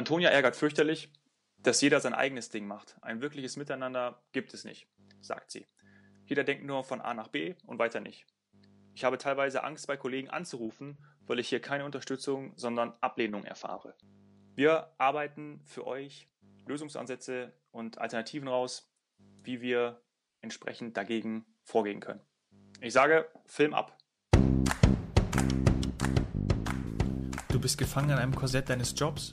Antonia ärgert fürchterlich, dass jeder sein eigenes Ding macht. Ein wirkliches Miteinander gibt es nicht, sagt sie. Jeder denkt nur von A nach B und weiter nicht. Ich habe teilweise Angst, bei Kollegen anzurufen, weil ich hier keine Unterstützung, sondern Ablehnung erfahre. Wir arbeiten für euch Lösungsansätze und Alternativen raus, wie wir entsprechend dagegen vorgehen können. Ich sage, Film ab. Du bist gefangen in einem Korsett deines Jobs.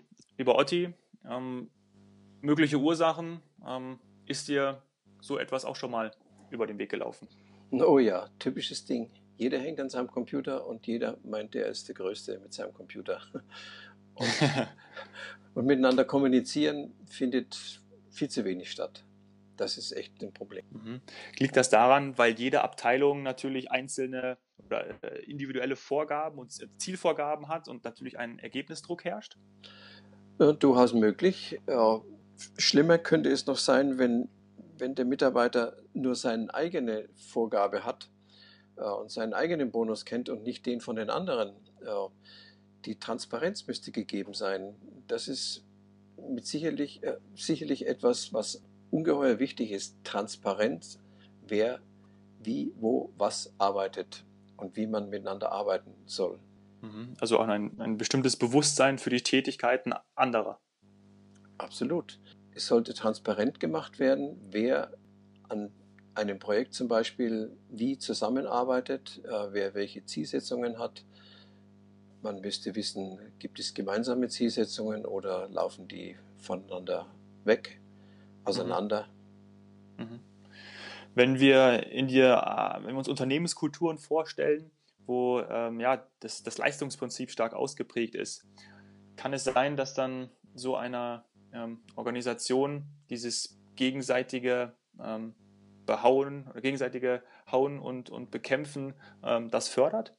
Lieber Otti, ähm, mögliche Ursachen, ähm, ist dir so etwas auch schon mal über den Weg gelaufen? Oh ja, typisches Ding. Jeder hängt an seinem Computer und jeder meint, er ist der Größte mit seinem Computer. Und, und miteinander kommunizieren findet viel zu wenig statt. Das ist echt ein Problem. Mhm. Liegt das daran, weil jede Abteilung natürlich einzelne oder äh, individuelle Vorgaben und Zielvorgaben hat und natürlich ein Ergebnisdruck herrscht? Durchaus möglich. Schlimmer könnte es noch sein, wenn, wenn der Mitarbeiter nur seine eigene Vorgabe hat und seinen eigenen Bonus kennt und nicht den von den anderen. Die Transparenz müsste gegeben sein. Das ist mit sicherlich, äh, sicherlich etwas, was ungeheuer wichtig ist. Transparenz, wer wie, wo, was arbeitet und wie man miteinander arbeiten soll. Mhm. Also auch ein, ein bestimmtes Bewusstsein für die Tätigkeiten anderer. Absolut. Es sollte transparent gemacht werden, wer an einem Projekt zum Beispiel wie zusammenarbeitet, äh, wer welche Zielsetzungen hat. Man müsste wissen, gibt es gemeinsame Zielsetzungen oder laufen die voneinander weg, auseinander. Mhm. Mhm. Wenn wir in die, äh, wenn wir uns Unternehmenskulturen vorstellen, wo ähm, ja, das, das Leistungsprinzip stark ausgeprägt ist, kann es sein, dass dann so einer ähm, Organisation dieses gegenseitige ähm, Behauen oder gegenseitige Hauen und, und Bekämpfen ähm, das fördert?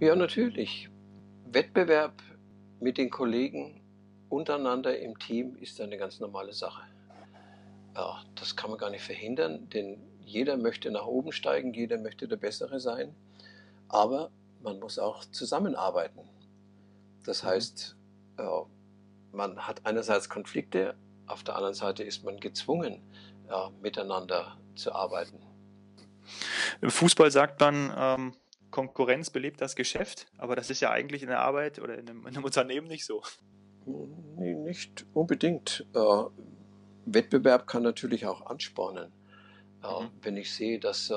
Ja, natürlich. Wettbewerb mit den Kollegen untereinander im Team ist eine ganz normale Sache. Ja, das kann man gar nicht verhindern, denn jeder möchte nach oben steigen, jeder möchte der Bessere sein. Aber man muss auch zusammenarbeiten. Das mhm. heißt, äh, man hat einerseits Konflikte, auf der anderen Seite ist man gezwungen, ja, miteinander zu arbeiten. Im Fußball sagt man, ähm, Konkurrenz belebt das Geschäft, aber das ist ja eigentlich in der Arbeit oder in einem, in einem Unternehmen nicht so. Nee, nicht unbedingt. Äh, Wettbewerb kann natürlich auch anspornen. Äh, mhm. Wenn ich sehe, dass äh,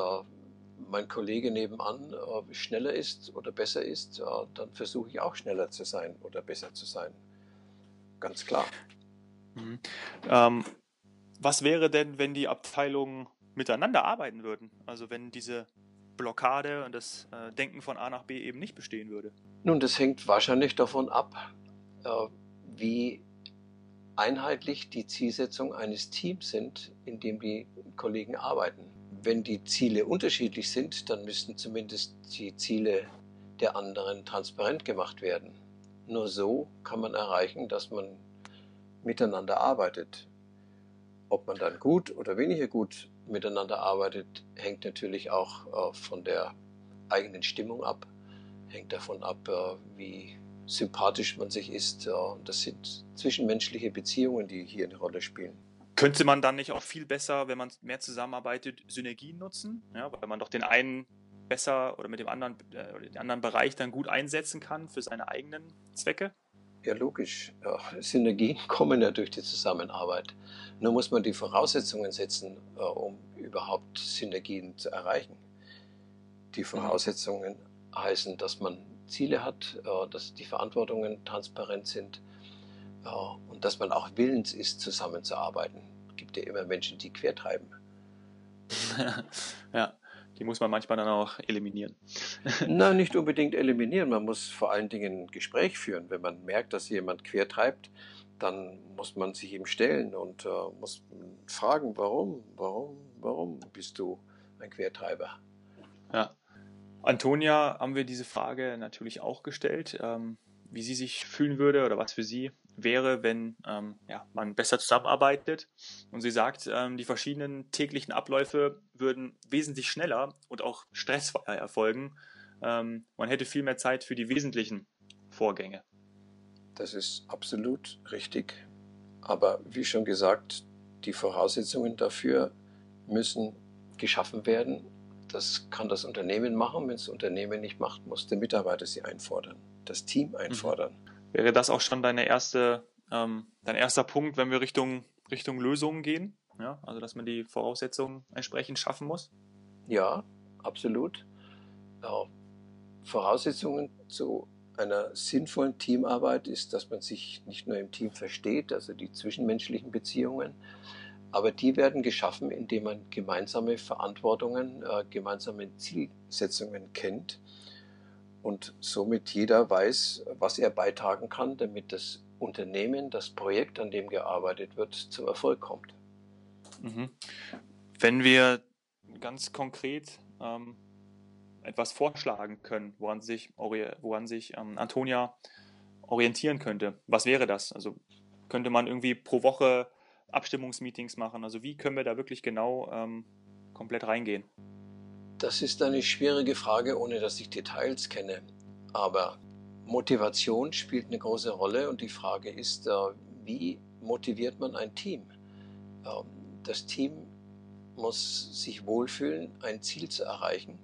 mein Kollege nebenan äh, schneller ist oder besser ist, äh, dann versuche ich auch schneller zu sein oder besser zu sein. Ganz klar. Mhm. Ähm, was wäre denn, wenn die Abteilungen miteinander arbeiten würden? Also wenn diese Blockade und das äh, Denken von A nach B eben nicht bestehen würde? Nun, das hängt wahrscheinlich davon ab, äh, wie einheitlich die Zielsetzung eines Teams sind, in dem die Kollegen arbeiten. Wenn die Ziele unterschiedlich sind, dann müssten zumindest die Ziele der anderen transparent gemacht werden. Nur so kann man erreichen, dass man miteinander arbeitet. Ob man dann gut oder weniger gut miteinander arbeitet, hängt natürlich auch äh, von der eigenen Stimmung ab, hängt davon ab, äh, wie sympathisch man sich ist. Äh, das sind zwischenmenschliche Beziehungen, die hier eine Rolle spielen. Könnte man dann nicht auch viel besser, wenn man mehr zusammenarbeitet, Synergien nutzen? Ja, weil man doch den einen besser oder mit dem anderen äh, oder den anderen Bereich dann gut einsetzen kann für seine eigenen Zwecke? Ja, logisch. Ja, Synergien kommen ja durch die Zusammenarbeit. Nur muss man die Voraussetzungen setzen, äh, um überhaupt Synergien zu erreichen. Die mhm. Voraussetzungen heißen, dass man Ziele hat, äh, dass die Verantwortungen transparent sind und dass man auch willens ist, zusammenzuarbeiten. Es gibt ja immer Menschen, die quertreiben. ja, die muss man manchmal dann auch eliminieren. Nein, nicht unbedingt eliminieren. Man muss vor allen Dingen ein Gespräch führen. Wenn man merkt, dass jemand quertreibt, dann muss man sich ihm stellen und äh, muss fragen, warum, warum, warum bist du ein Quertreiber? Ja. Antonia haben wir diese Frage natürlich auch gestellt, ähm, wie sie sich fühlen würde oder was für sie wäre, wenn ähm, ja, man besser zusammenarbeitet. Und sie sagt, ähm, die verschiedenen täglichen Abläufe würden wesentlich schneller und auch stressfreier erfolgen. Ähm, man hätte viel mehr Zeit für die wesentlichen Vorgänge. Das ist absolut richtig. Aber wie schon gesagt, die Voraussetzungen dafür müssen geschaffen werden. Das kann das Unternehmen machen. Wenn das Unternehmen nicht macht, muss der Mitarbeiter sie einfordern, das Team einfordern. Mhm. Wäre das auch schon deine erste, ähm, dein erster Punkt, wenn wir Richtung, Richtung Lösungen gehen? Ja, also dass man die Voraussetzungen entsprechend schaffen muss? Ja, absolut. Ja, Voraussetzungen zu einer sinnvollen Teamarbeit ist, dass man sich nicht nur im Team versteht, also die zwischenmenschlichen Beziehungen, aber die werden geschaffen, indem man gemeinsame Verantwortungen, äh, gemeinsame Zielsetzungen kennt und somit jeder weiß, was er beitragen kann, damit das Unternehmen, das Projekt, an dem gearbeitet wird, zum Erfolg kommt. Mhm. Wenn wir ganz konkret ähm, etwas vorschlagen können, woran sich, woran sich ähm, Antonia orientieren könnte. Was wäre das? Also könnte man irgendwie pro Woche Abstimmungsmeetings machen? Also wie können wir da wirklich genau ähm, komplett reingehen? Das ist eine schwierige Frage, ohne dass ich Details kenne. Aber Motivation spielt eine große Rolle und die Frage ist, äh, wie motiviert man ein Team? Ähm, das Team muss sich wohlfühlen, ein Ziel zu erreichen.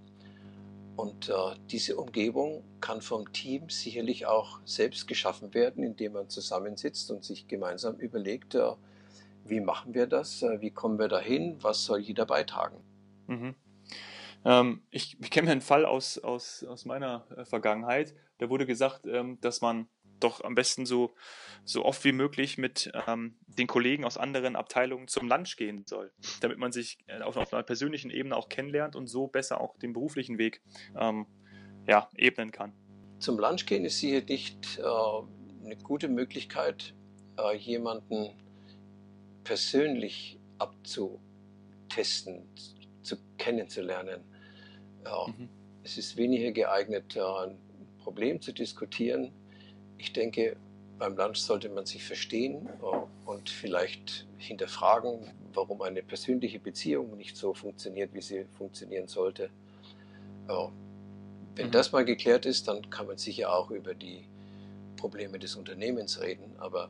Und äh, diese Umgebung kann vom Team sicherlich auch selbst geschaffen werden, indem man zusammensitzt und sich gemeinsam überlegt, äh, wie machen wir das, wie kommen wir dahin, was soll jeder beitragen. Mhm. Ähm, ich, ich kenne einen Fall aus, aus, aus meiner äh, Vergangenheit. Da wurde gesagt, ähm, dass man doch am besten so, so oft wie möglich mit ähm, den Kollegen aus anderen Abteilungen zum Lunch gehen soll, damit man sich äh, auf, auf einer persönlichen Ebene auch kennenlernt und so besser auch den beruflichen Weg ähm, ja, ebnen kann. Zum Lunch gehen ist sicher nicht äh, eine gute Möglichkeit, äh, jemanden persönlich abzutesten, zu kennenzulernen. Ja, mhm. Es ist weniger geeignet, ein Problem zu diskutieren, ich denke, beim Lunch sollte man sich verstehen äh, und vielleicht hinterfragen, warum eine persönliche Beziehung nicht so funktioniert, wie sie funktionieren sollte. Wenn mhm. das mal geklärt ist, dann kann man sicher auch über die Probleme des Unternehmens reden, aber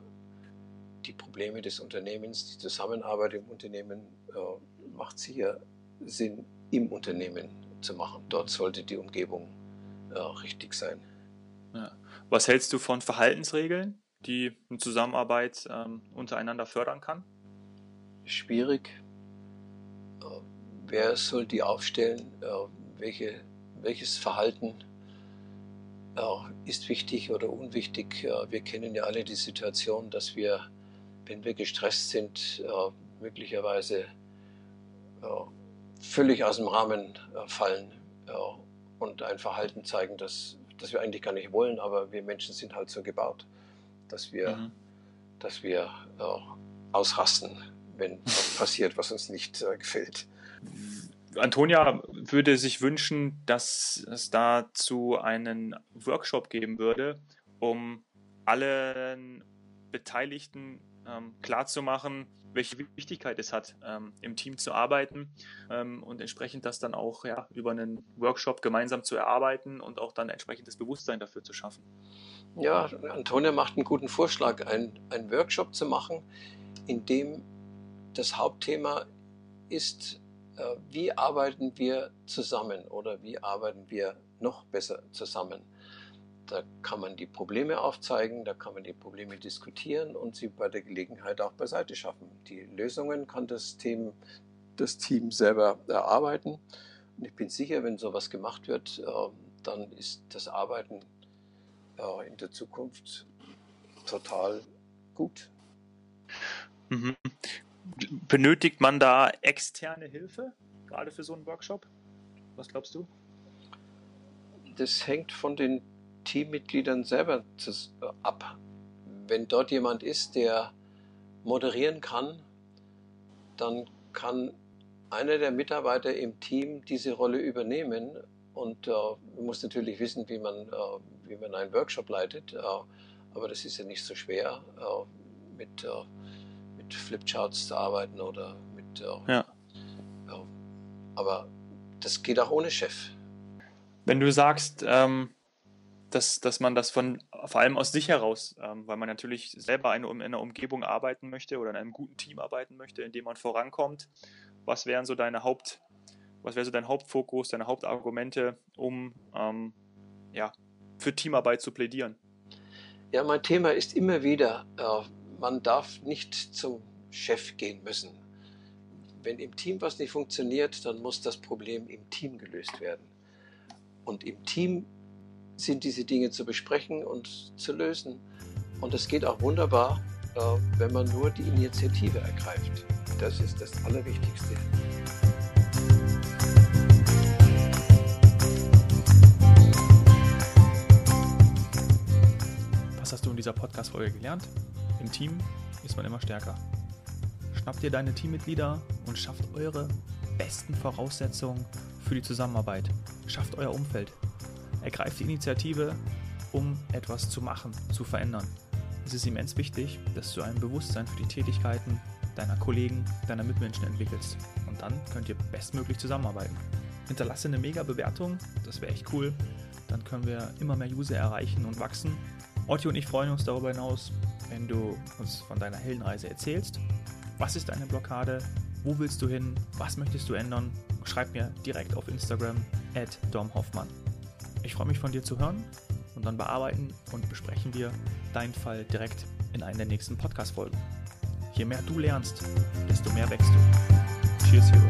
die Probleme des Unternehmens, die Zusammenarbeit im Unternehmen äh, macht sicher Sinn, im Unternehmen zu machen. Dort sollte die Umgebung äh, richtig sein. Ja. Was hältst du von Verhaltensregeln, die eine Zusammenarbeit ähm, untereinander fördern kann? Schwierig. Äh, wer soll die aufstellen? Äh, welche, welches Verhalten äh, ist wichtig oder unwichtig? Wir kennen ja alle die Situation, dass wir, wenn wir gestresst sind, möglicherweise völlig aus dem Rahmen fallen und ein Verhalten zeigen, das das wir eigentlich gar nicht wollen, aber wir Menschen sind halt so gebaut, dass wir, mhm. dass wir äh, ausrasten, wenn was passiert, was uns nicht äh, gefällt. Antonia würde sich wünschen, dass es dazu einen Workshop geben würde, um allen Beteiligten ähm, klarzumachen, welche Wichtigkeit es hat, ähm, im Team zu arbeiten ähm, und entsprechend das dann auch ja, über einen Workshop gemeinsam zu erarbeiten und auch dann entsprechendes Bewusstsein dafür zu schaffen. Ja, Antonia macht einen guten Vorschlag, einen, Workshop zu machen, in dem das Hauptthema ist, äh, wie arbeiten wir zusammen oder wie arbeiten wir noch besser zusammen. Da kann man die Probleme aufzeigen, da kann man die Probleme diskutieren und sie bei der Gelegenheit auch beiseite schaffen. Die Lösungen kann das Team, das Team selber erarbeiten. Und ich bin sicher, wenn sowas gemacht wird, ähm, dann ist das Arbeiten äh, in der Zukunft total gut. Mhm. Benötigt man da externe Hilfe, gerade für so einen Workshop? Was glaubst du? Das hängt von den Teammitgliedern selber ab. wenn dort jemand ist, der moderieren kann, dann kann einer der Mitarbeiter im Team diese Rolle übernehmen und äh, man muss natürlich wissen, wie man, äh, wie man einen Workshop leitet, äh, aber das ist ja nicht so schwer, äh, mit, äh, mit Flipcharts zu arbeiten oder mit. Äh, ja. aber das geht auch ohne Chef. Wenn du sagst, ähm, dass, dass man das von vor allem aus sich heraus, ähm, weil man natürlich selber eine, in einer Umgebung arbeiten möchte oder in einem guten Team arbeiten möchte, in dem man vorankommt, was wären so deine Haupt, was wäre so dein Hauptfokus, deine Hauptargumente, um ähm, ja, für Teamarbeit zu plädieren? Ja, mein Thema ist immer wieder, äh, man darf nicht zum Chef gehen müssen. Wenn im Team was nicht funktioniert, dann muss das Problem im Team gelöst werden. Und im Team sind diese Dinge zu besprechen und zu lösen. Und es geht auch wunderbar, äh, wenn man nur die Initiative ergreift. Das ist das Allerwichtigste. Was hast du in dieser Podcast-Folge gelernt? Im Team ist man immer stärker. Schnappt ihr deine Teammitglieder und schafft eure besten Voraussetzungen für die Zusammenarbeit. Schafft euer Umfeld. Ergreift die Initiative, um etwas zu machen, zu verändern. Es ist immens wichtig, dass du ein Bewusstsein für die Tätigkeiten deiner Kollegen, deiner Mitmenschen entwickelst. Und dann könnt ihr bestmöglich zusammenarbeiten. Hinterlasse eine mega Bewertung, das wäre echt cool. Dann können wir immer mehr User erreichen und wachsen. Otto und ich freuen uns darüber hinaus, wenn du uns von deiner Heldenreise erzählst. Was ist deine Blockade? Wo willst du hin? Was möchtest du ändern? Schreib mir direkt auf Instagram at domhoffmann. Ich freue mich von dir zu hören und dann bearbeiten und besprechen wir deinen Fall direkt in einer der nächsten Podcast-Folgen. Je mehr du lernst, desto mehr wächst du. Cheers, Hero.